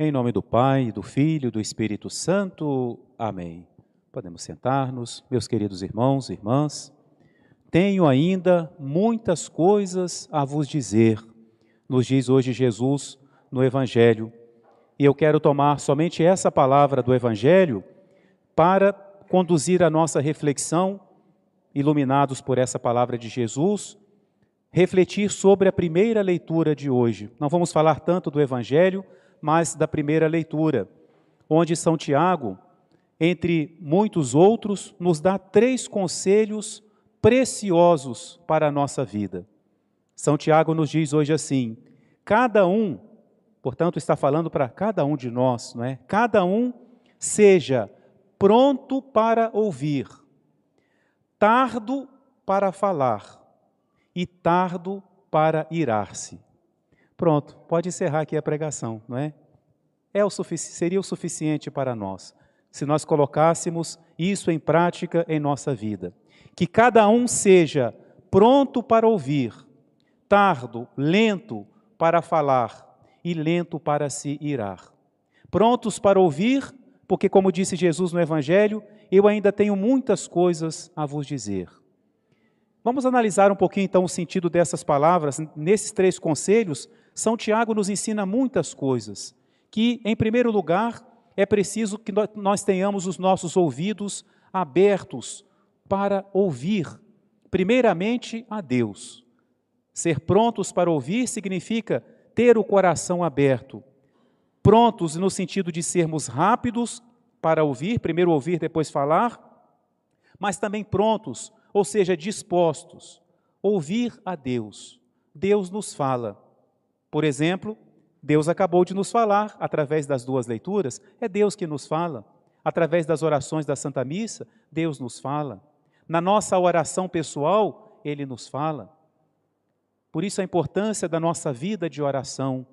Em nome do Pai, do Filho do Espírito Santo. Amém. Podemos sentar-nos, meus queridos irmãos e irmãs. Tenho ainda muitas coisas a vos dizer, nos diz hoje Jesus no Evangelho. E eu quero tomar somente essa palavra do Evangelho para conduzir a nossa reflexão, iluminados por essa palavra de Jesus, refletir sobre a primeira leitura de hoje. Não vamos falar tanto do Evangelho, mas da primeira leitura, onde São Tiago, entre muitos outros, nos dá três conselhos preciosos para a nossa vida. São Tiago nos diz hoje assim: cada um, portanto, está falando para cada um de nós, não é? Cada um seja pronto para ouvir, tardo para falar e tardo para irar-se. Pronto, pode encerrar aqui a pregação, não é? é o seria o suficiente para nós, se nós colocássemos isso em prática em nossa vida. Que cada um seja pronto para ouvir, tardo, lento para falar e lento para se irar. Prontos para ouvir, porque, como disse Jesus no Evangelho, eu ainda tenho muitas coisas a vos dizer. Vamos analisar um pouquinho então o sentido dessas palavras nesses três conselhos são Tiago nos ensina muitas coisas, que, em primeiro lugar, é preciso que nós tenhamos os nossos ouvidos abertos para ouvir, primeiramente, a Deus. Ser prontos para ouvir significa ter o coração aberto. Prontos no sentido de sermos rápidos para ouvir, primeiro ouvir, depois falar, mas também prontos, ou seja, dispostos. Ouvir a Deus. Deus nos fala. Por exemplo, Deus acabou de nos falar através das duas leituras, é Deus que nos fala. Através das orações da Santa Missa, Deus nos fala. Na nossa oração pessoal, Ele nos fala. Por isso a importância da nossa vida de oração,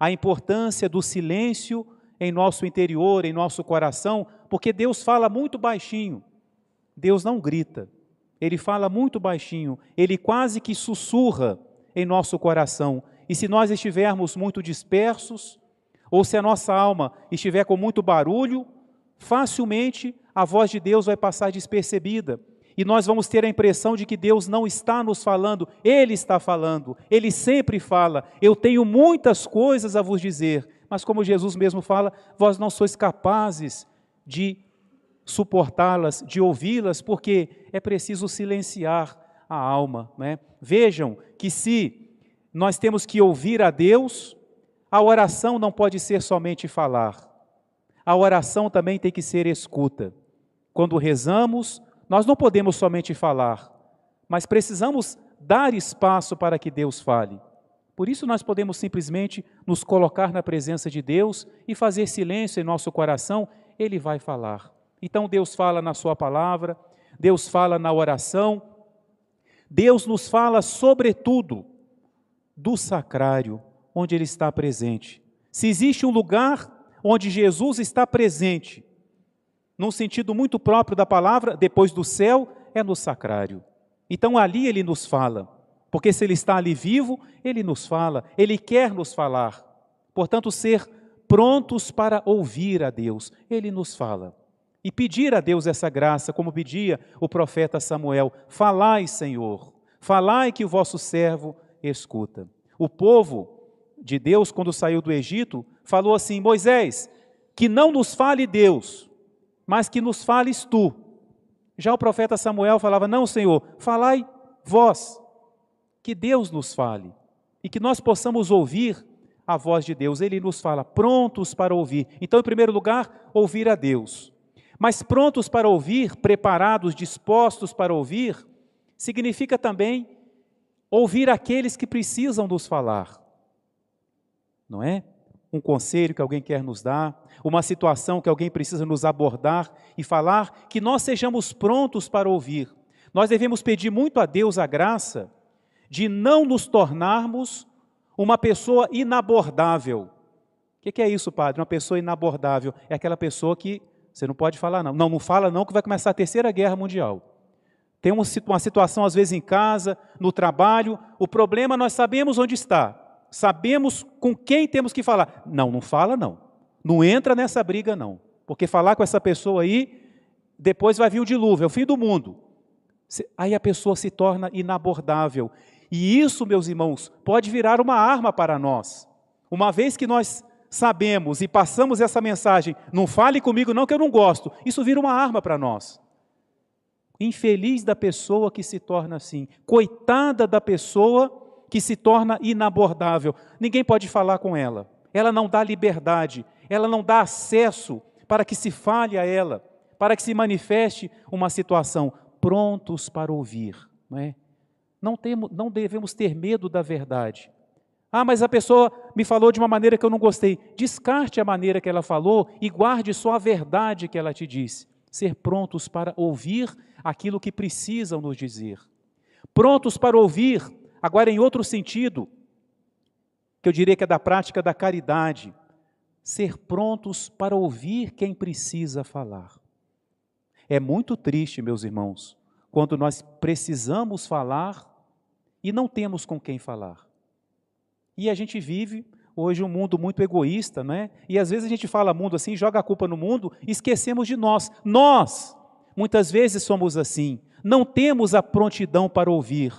a importância do silêncio em nosso interior, em nosso coração, porque Deus fala muito baixinho. Deus não grita, Ele fala muito baixinho, Ele quase que sussurra em nosso coração. E se nós estivermos muito dispersos, ou se a nossa alma estiver com muito barulho, facilmente a voz de Deus vai passar despercebida. E nós vamos ter a impressão de que Deus não está nos falando, Ele está falando, Ele sempre fala. Eu tenho muitas coisas a vos dizer, mas como Jesus mesmo fala, vós não sois capazes de suportá-las, de ouvi-las, porque é preciso silenciar a alma. Né? Vejam que se nós temos que ouvir a Deus, a oração não pode ser somente falar. A oração também tem que ser escuta. Quando rezamos, nós não podemos somente falar, mas precisamos dar espaço para que Deus fale. Por isso, nós podemos simplesmente nos colocar na presença de Deus e fazer silêncio em nosso coração, Ele vai falar. Então, Deus fala na Sua palavra, Deus fala na oração, Deus nos fala sobretudo do sacrário, onde ele está presente. Se existe um lugar onde Jesus está presente, num sentido muito próprio da palavra, depois do céu, é no sacrário. Então ali ele nos fala, porque se ele está ali vivo, ele nos fala, ele quer nos falar. Portanto, ser prontos para ouvir a Deus, ele nos fala. E pedir a Deus essa graça, como pedia o profeta Samuel: Falai, Senhor, falai que o vosso servo escuta. O povo de Deus, quando saiu do Egito, falou assim: Moisés, que não nos fale Deus, mas que nos fales tu. Já o profeta Samuel falava: Não, Senhor, falai vós, que Deus nos fale e que nós possamos ouvir a voz de Deus. Ele nos fala, prontos para ouvir. Então, em primeiro lugar, ouvir a Deus. Mas prontos para ouvir, preparados, dispostos para ouvir, significa também ouvir aqueles que precisam nos falar. Não é? Um conselho que alguém quer nos dar, uma situação que alguém precisa nos abordar e falar, que nós sejamos prontos para ouvir. Nós devemos pedir muito a Deus a graça de não nos tornarmos uma pessoa inabordável. O que é isso, padre? Uma pessoa inabordável é aquela pessoa que você não pode falar, não. Não, não fala, não, que vai começar a terceira guerra mundial. Tem uma situação, às vezes, em casa, no trabalho, o problema nós sabemos onde está, sabemos com quem temos que falar. Não, não fala, não. Não entra nessa briga, não. Porque falar com essa pessoa aí, depois vai vir o dilúvio, é o fim do mundo. Aí a pessoa se torna inabordável. E isso, meus irmãos, pode virar uma arma para nós. Uma vez que nós sabemos e passamos essa mensagem, não fale comigo não que eu não gosto, isso vira uma arma para nós. Infeliz da pessoa que se torna assim, coitada da pessoa que se torna inabordável. Ninguém pode falar com ela. Ela não dá liberdade, ela não dá acesso para que se fale a ela, para que se manifeste uma situação prontos para ouvir, não é? Não, temos, não devemos ter medo da verdade. Ah, mas a pessoa me falou de uma maneira que eu não gostei. Descarte a maneira que ela falou e guarde só a verdade que ela te disse. Ser prontos para ouvir aquilo que precisam nos dizer. Prontos para ouvir, agora em outro sentido, que eu diria que é da prática da caridade. Ser prontos para ouvir quem precisa falar. É muito triste, meus irmãos, quando nós precisamos falar e não temos com quem falar. E a gente vive hoje um mundo muito egoísta, né? E às vezes a gente fala mundo assim, joga a culpa no mundo, esquecemos de nós. Nós, muitas vezes somos assim. Não temos a prontidão para ouvir.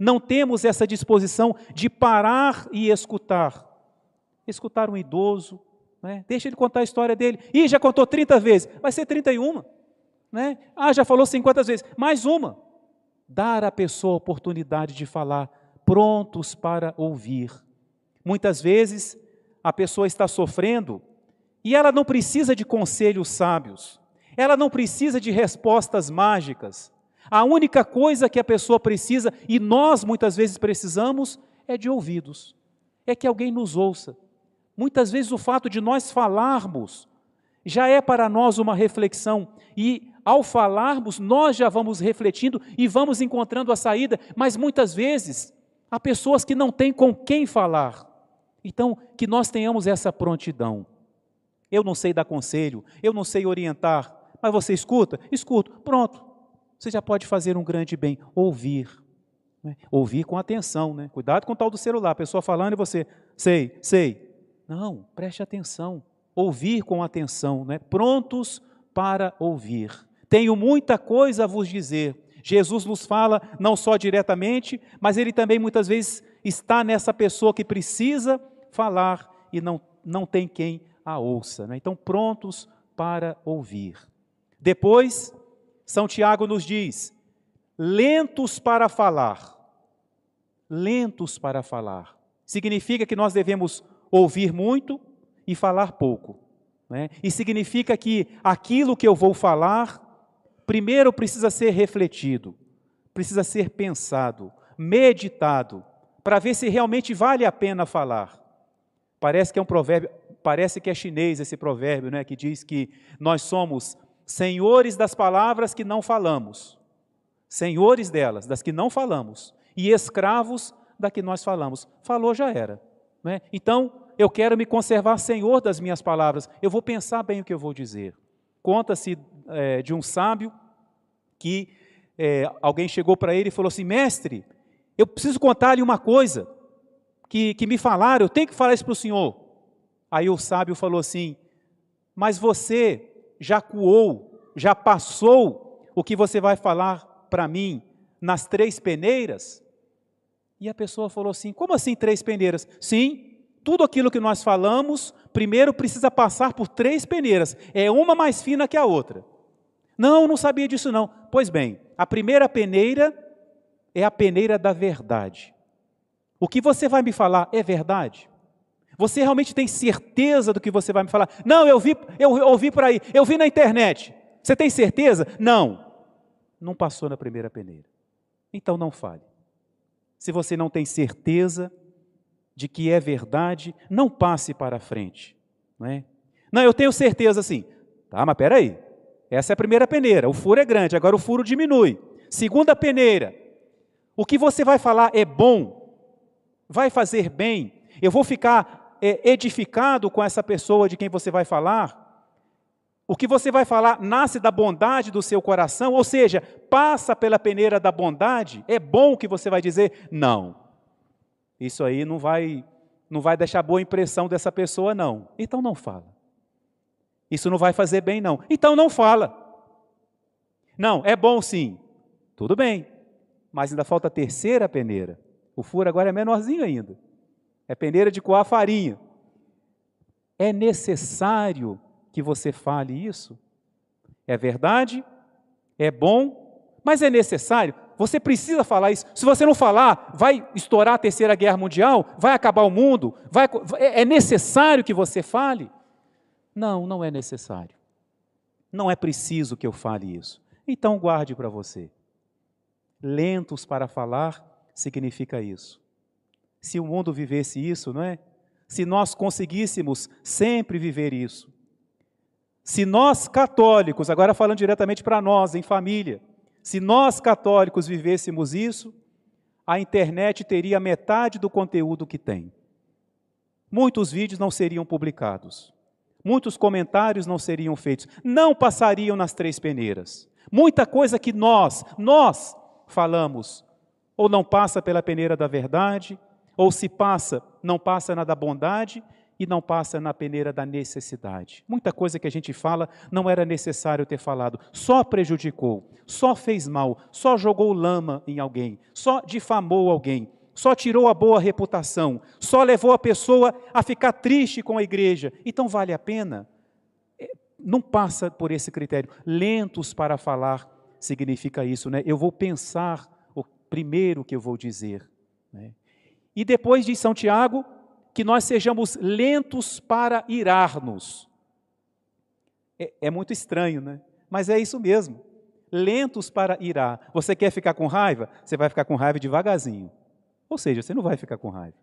Não temos essa disposição de parar e escutar. Escutar um idoso, né? deixa ele contar a história dele. Ih, já contou 30 vezes, vai ser 31. Né? Ah, já falou 50 vezes, mais uma. Dar à pessoa a oportunidade de falar, prontos para ouvir. Muitas vezes a pessoa está sofrendo e ela não precisa de conselhos sábios, ela não precisa de respostas mágicas. A única coisa que a pessoa precisa, e nós muitas vezes precisamos, é de ouvidos, é que alguém nos ouça. Muitas vezes o fato de nós falarmos já é para nós uma reflexão, e ao falarmos, nós já vamos refletindo e vamos encontrando a saída, mas muitas vezes há pessoas que não têm com quem falar. Então, que nós tenhamos essa prontidão. Eu não sei dar conselho, eu não sei orientar, mas você escuta? Escuto. Pronto. Você já pode fazer um grande bem, ouvir. Né? Ouvir com atenção, né? Cuidado com o tal do celular, a pessoa falando e você, sei, sei. Não, preste atenção. Ouvir com atenção, né? Prontos para ouvir. Tenho muita coisa a vos dizer. Jesus nos fala não só diretamente, mas ele também muitas vezes está nessa pessoa que precisa falar e não, não tem quem a ouça. Né? Então, prontos para ouvir. Depois, São Tiago nos diz: lentos para falar. Lentos para falar. Significa que nós devemos ouvir muito e falar pouco. Né? E significa que aquilo que eu vou falar primeiro precisa ser refletido, precisa ser pensado, meditado, para ver se realmente vale a pena falar. Parece que é um provérbio, parece que é chinês esse provérbio, né, que diz que nós somos senhores das palavras que não falamos, senhores delas, das que não falamos, e escravos da que nós falamos. Falou já era. Né? Então, eu quero me conservar senhor das minhas palavras, eu vou pensar bem o que eu vou dizer. Conta-se é, de um sábio que é, alguém chegou para ele e falou assim: Mestre, eu preciso contar-lhe uma coisa que, que me falaram, eu tenho que falar isso para o senhor. Aí o sábio falou assim: Mas você já coou, já passou o que você vai falar para mim nas três peneiras? E a pessoa falou assim: Como assim três peneiras? Sim, tudo aquilo que nós falamos, primeiro precisa passar por três peneiras, é uma mais fina que a outra. Não, não sabia disso não. Pois bem, a primeira peneira é a peneira da verdade. O que você vai me falar é verdade? Você realmente tem certeza do que você vai me falar? Não, eu vi, eu ouvi por aí, eu vi na internet. Você tem certeza? Não. Não passou na primeira peneira. Então não fale. Se você não tem certeza, de que é verdade, não passe para frente. Não, é? não eu tenho certeza assim. Tá, mas peraí. Essa é a primeira peneira. O furo é grande, agora o furo diminui. Segunda peneira. O que você vai falar é bom, vai fazer bem. Eu vou ficar é, edificado com essa pessoa de quem você vai falar. O que você vai falar nasce da bondade do seu coração, ou seja, passa pela peneira da bondade. É bom que você vai dizer? Não. Isso aí não vai não vai deixar boa impressão dessa pessoa não. Então não fala. Isso não vai fazer bem, não. Então não fala. Não, é bom sim. Tudo bem. Mas ainda falta a terceira peneira. O furo agora é menorzinho ainda. É peneira de coar farinha. É necessário que você fale isso? É verdade? É bom? Mas é necessário? Você precisa falar isso. Se você não falar, vai estourar a terceira guerra mundial? Vai acabar o mundo? Vai, é necessário que você fale? Não, não é necessário. Não é preciso que eu fale isso. Então guarde para você. Lentos para falar significa isso. Se o mundo vivesse isso, não é? Se nós conseguíssemos sempre viver isso. Se nós católicos, agora falando diretamente para nós, em família, se nós católicos vivêssemos isso, a internet teria metade do conteúdo que tem. Muitos vídeos não seriam publicados. Muitos comentários não seriam feitos. Não passariam nas três peneiras. Muita coisa que nós, nós falamos, ou não passa pela peneira da verdade, ou se passa, não passa na da bondade e não passa na peneira da necessidade. Muita coisa que a gente fala não era necessário ter falado, só prejudicou, só fez mal, só jogou lama em alguém, só difamou alguém, só tirou a boa reputação, só levou a pessoa a ficar triste com a igreja. Então vale a pena? não passa por esse critério. Lentos para falar significa isso, né? Eu vou pensar o primeiro que eu vou dizer. Né? E depois de São Tiago, que nós sejamos lentos para irar-nos. É, é, muito estranho, né? Mas é isso mesmo. Lentos para irar. Você quer ficar com raiva? Você vai ficar com raiva devagarzinho. Ou seja, você não vai ficar com raiva.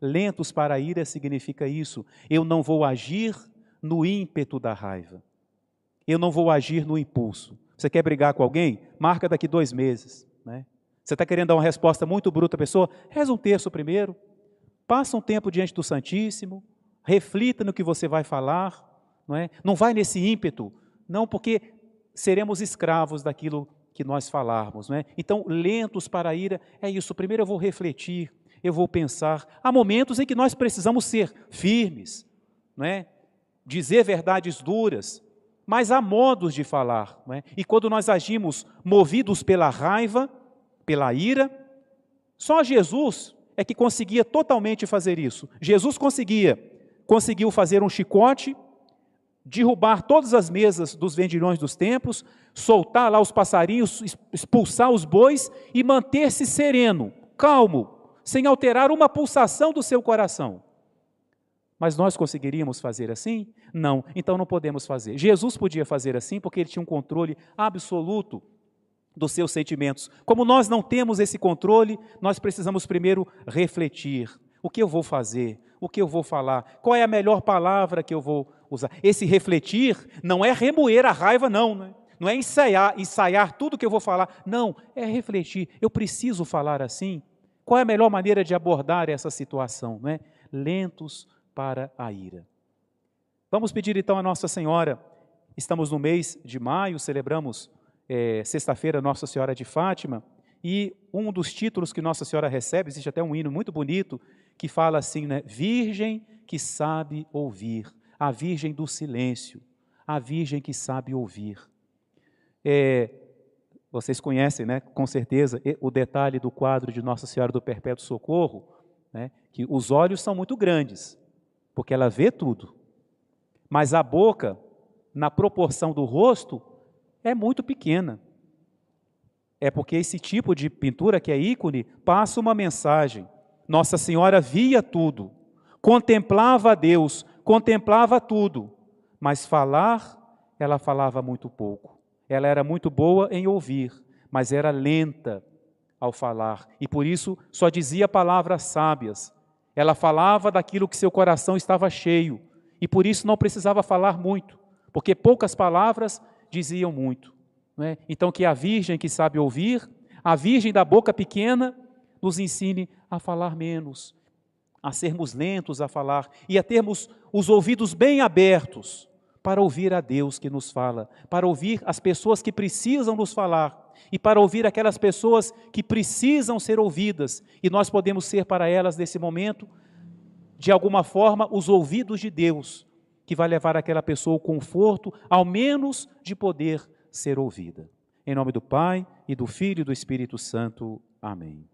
Lentos para ira significa isso. Eu não vou agir no ímpeto da raiva. Eu não vou agir no impulso. Você quer brigar com alguém? Marca daqui dois meses. Né? Você está querendo dar uma resposta muito bruta à pessoa? Reza um terço primeiro. Passa um tempo diante do Santíssimo. Reflita no que você vai falar. Não, é? não vai nesse ímpeto. Não, porque seremos escravos daquilo que nós falarmos. Não é? Então, lentos para a ira, é isso. Primeiro eu vou refletir, eu vou pensar. Há momentos em que nós precisamos ser firmes, não é? dizer verdades duras, mas há modos de falar. É? E quando nós agimos movidos pela raiva, pela ira, só Jesus é que conseguia totalmente fazer isso. Jesus conseguia, conseguiu fazer um chicote, derrubar todas as mesas dos vendilhões dos templos, soltar lá os passarinhos, expulsar os bois e manter-se sereno, calmo, sem alterar uma pulsação do seu coração. Mas nós conseguiríamos fazer assim? Não, então não podemos fazer. Jesus podia fazer assim porque ele tinha um controle absoluto dos seus sentimentos. Como nós não temos esse controle, nós precisamos primeiro refletir: o que eu vou fazer? O que eu vou falar? Qual é a melhor palavra que eu vou usar? Esse refletir não é remoer a raiva, não, né? não é ensaiar, ensaiar tudo que eu vou falar. Não, é refletir. Eu preciso falar assim? Qual é a melhor maneira de abordar essa situação? Não é? Lentos, para a ira. Vamos pedir então a Nossa Senhora, estamos no mês de maio, celebramos é, sexta-feira Nossa Senhora de Fátima, e um dos títulos que Nossa Senhora recebe, existe até um hino muito bonito, que fala assim, né? Virgem que sabe ouvir, a Virgem do silêncio, a Virgem que sabe ouvir. É, vocês conhecem, né, com certeza, o detalhe do quadro de Nossa Senhora do Perpétuo Socorro, né, que os olhos são muito grandes, porque ela vê tudo. Mas a boca, na proporção do rosto, é muito pequena. É porque esse tipo de pintura, que é ícone, passa uma mensagem. Nossa Senhora via tudo, contemplava Deus, contemplava tudo, mas falar, ela falava muito pouco. Ela era muito boa em ouvir, mas era lenta ao falar, e por isso só dizia palavras sábias, ela falava daquilo que seu coração estava cheio e por isso não precisava falar muito, porque poucas palavras diziam muito. É? Então, que a Virgem que sabe ouvir, a Virgem da boca pequena, nos ensine a falar menos, a sermos lentos a falar e a termos os ouvidos bem abertos para ouvir a Deus que nos fala, para ouvir as pessoas que precisam nos falar e para ouvir aquelas pessoas que precisam ser ouvidas, e nós podemos ser para elas nesse momento, de alguma forma, os ouvidos de Deus, que vai levar aquela pessoa o conforto, ao menos, de poder ser ouvida. Em nome do Pai, e do Filho e do Espírito Santo. Amém.